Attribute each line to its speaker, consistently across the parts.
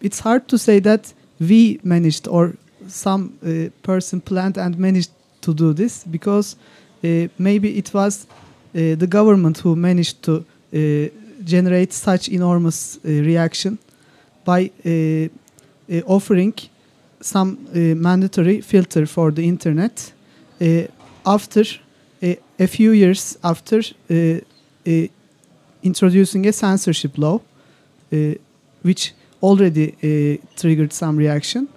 Speaker 1: it's hard to say that we managed or some uh, person planned and managed to do this because uh, maybe it was uh, the government who managed to uh, generate such enormous uh, reaction by uh, offering some mandatory filter for the internet after a few years after introducing a censorship law which already uh, triggered some reaction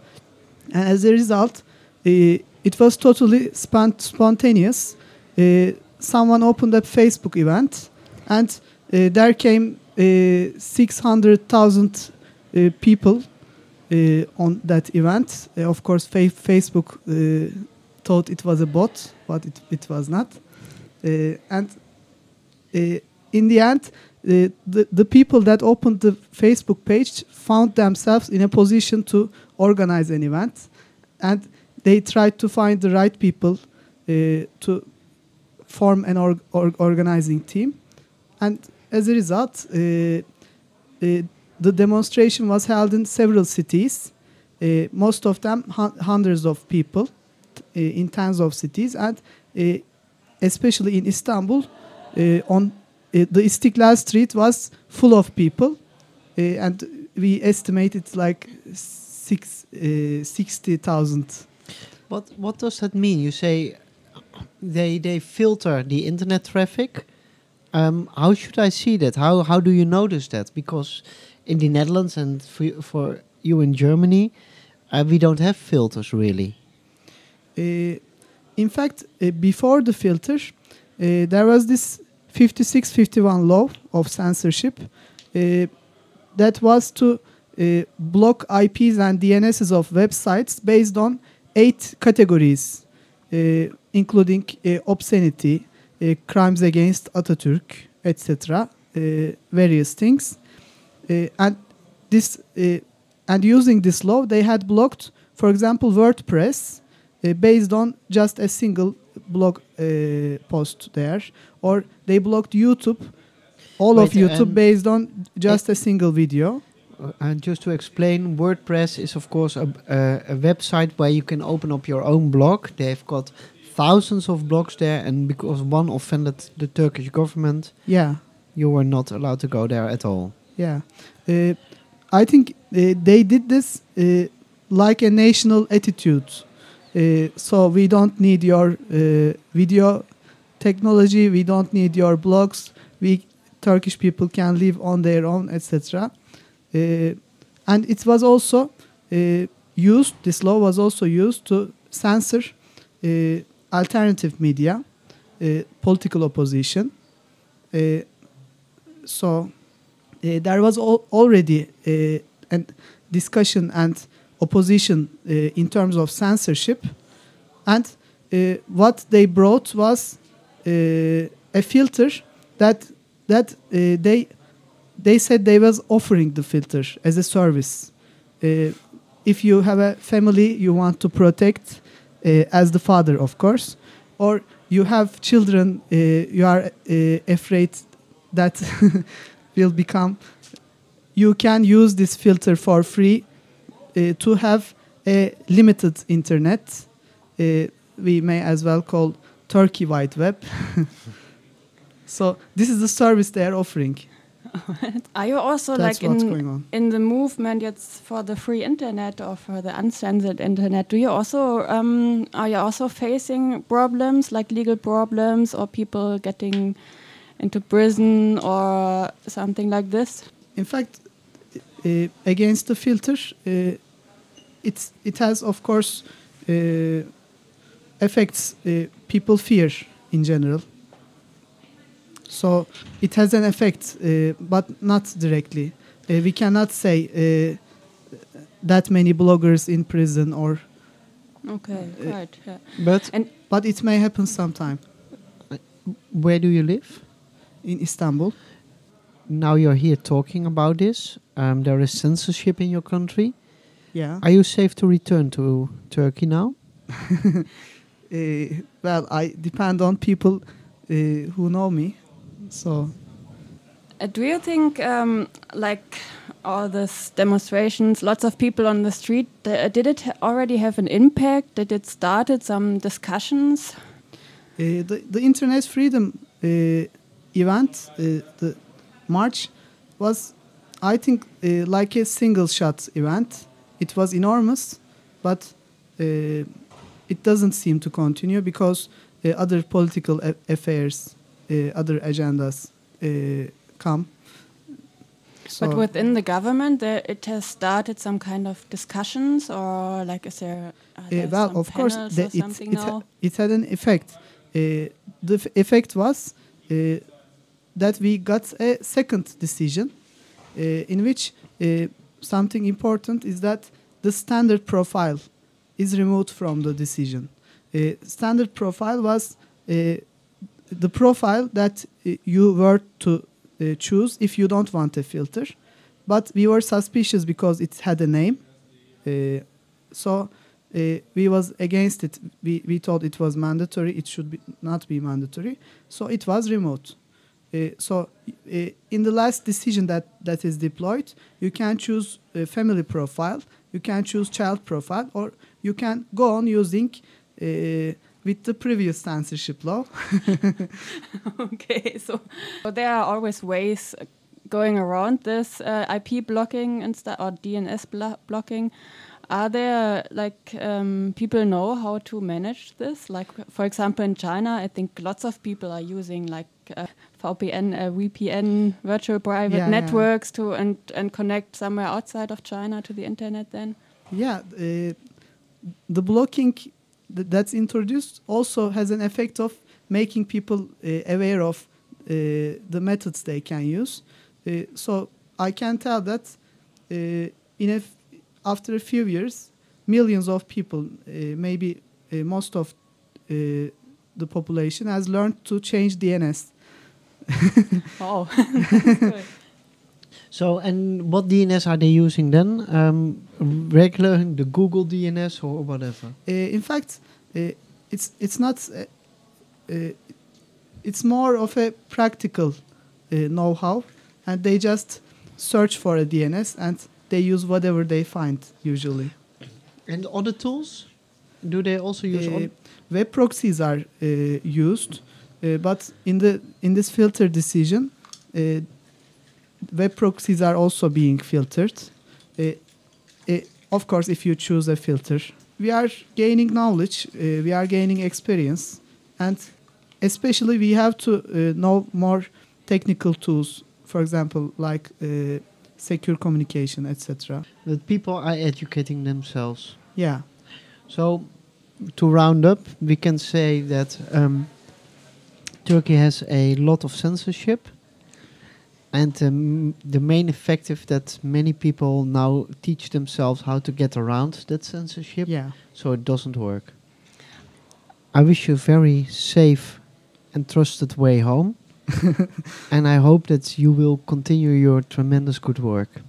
Speaker 1: and as a result uh, it was totally spont- spontaneous uh, someone opened a facebook event and there came uh, 600,000 uh, people uh, on that event. Uh, of course, fa- Facebook uh, thought it was a bot, but it, it was not. And in the end, uh, the, the people that opened the Facebook page found themselves in a position to organize an event. And they tried to find the right people uh, to form an org- org- organizing team. And as a result, uh, uh, the demonstration was held in several cities, uh, most of them hun- hundreds of people uh, in tens of cities, and uh, especially in Istanbul, on the Istiklal Street was full of people, uh, and we estimated like six, uh, 60,000.
Speaker 2: What what does that mean? You say they they filter the internet traffic. Um, how should I see that? How how do you notice that? Because in the Netherlands and for you, for you in Germany, uh, we don't have filters really.
Speaker 1: Uh, in fact, uh, before the filter, uh, there was this 5651 law of censorship uh, that was to uh, block IPs and DNSs of websites based on eight categories, uh, including obscenity, crimes against Atatürk, etc., various things. And this and using this law, they had blocked, for example, WordPress uh, based on just a single blog uh, post there, or they blocked YouTube, all of YouTube
Speaker 2: um,
Speaker 1: based on just a single video.
Speaker 2: Uh, and just to explain, WordPress is of course a, a, a website where you can open up your own blog. They've got thousands of blogs there, and because one offended the Turkish government,
Speaker 1: Yeah,
Speaker 2: you were not allowed to go there at all.
Speaker 1: yeah. Uh, I think uh, they did this uh, like a national attitude. Uh, so we don't need your uh, video technology. We don't need your blogs. We Turkish people can live on their own, etc. Uh, and it was also used. This law was also used to censor alternative media, political opposition. So uh, there was al- already uh, a discussion and opposition uh, in terms of censorship, and uh, what they brought was uh, a filter that that they they said they was offering the filter as a service. If you have a family you want to protect, as the father, of course, or you have children, uh, you are uh, afraid that will become. You can use this filter for free to have a limited internet. Uh, we may as well call Turkey Wide Web. so this is the service they are offering.
Speaker 3: Are you also
Speaker 1: That's
Speaker 3: like in in the movement yet for the free internet or for the uncensored internet? Do you also um, are you also facing problems like legal problems or people getting into prison or something like this?
Speaker 1: In fact, uh, against the filter, uh, it's it has of course uh, affects uh, people fear in general. So it has an effect, uh, but not directly. Uh, we cannot say uh, that many bloggers in prison, or
Speaker 3: Okay,
Speaker 1: Uh,
Speaker 3: right. Yeah.
Speaker 2: But
Speaker 3: And
Speaker 1: but it may happen sometime
Speaker 2: where do you live?
Speaker 1: in Istanbul.
Speaker 2: Now you're here talking about this. Um, there is censorship in your country.
Speaker 1: Yeah.
Speaker 2: Are you safe to return to Turkey now?
Speaker 1: Uh, well, I depend on people uh, who know me. So
Speaker 3: Uh, do you think, um, like, all these demonstrations, lots of people on the street. Uh, did it already have an impact? Did it started some discussions?
Speaker 1: Uh, the, the Internet Freedom uh, event, uh, the march, was, I think, uh, like a single shot event. It was enormous, but uh, it doesn't seem to continue because uh, other political a- affairs, uh, other agendas uh, come. So
Speaker 3: but within the government, there, it has started some kind of discussions, or like is there? Are
Speaker 1: Uh, well, of course, the, it, it, ha- it had an effect. Uh, the effect was uh, that we got a second decision uh, in which uh, something important is that the standard profile is removed from the decision. Uh, standard profile was uh, the profile that uh, you were to uh, choose if you don't want a filter. But we were suspicious because it had a name. Uh, so uh, we was against it. We, we thought it was mandatory. It should be not be mandatory. So it was removed. Uh, so uh, in the last decision that, that is deployed, you can choose a family profile, you can choose child profile, or you can go on using uh, with the previous censorship law.
Speaker 3: okay, so, so there are always ways uh, going around this uh, IP blocking and stuff, or DNS blo- blocking. Are there like um, people know how to manage this? Like, for example, in China, I think lots of people are using like uh, VPN, uh, VPN, virtual private
Speaker 1: Yeah, yeah.
Speaker 3: networks to and and connect somewhere outside of China to the internet. Then,
Speaker 1: Yeah, uh, the blocking th- that's introduced also has an effect of making people uh, aware of uh, the methods they can use. Uh, so I can tell that uh, in a after a few years, millions of people, uh, maybe uh, most of uh, the population, has learned to change DNS.
Speaker 3: oh,
Speaker 2: So, and what DNS are they using then? Um, regular, the Google DNS or whatever?
Speaker 1: Uh, in fact, uh, it's it's not. Uh, uh, it's more of a practical uh, know-how, and they just search for a DNS and they use whatever they find usually.
Speaker 2: And other tools? Do they also use?
Speaker 1: Uh, web proxies are uh, used, uh, but in the in this filter decision, uh, web proxies are also being filtered. Uh, uh, of course, if you choose a filter, we are gaining knowledge, uh, we are gaining experience, and especially we have to uh, know more technical tools. For example, like uh, secure communication, etc.
Speaker 2: that people are educating themselves.
Speaker 1: Yeah.
Speaker 2: So, to round up, we can say that um, Turkey has a lot of censorship, and um, the main effective that many people now teach themselves how to get around that censorship,
Speaker 1: Yeah.
Speaker 2: so it doesn't work. I wish you a very safe and trusted way home, and I hope that you will continue your tremendous good work.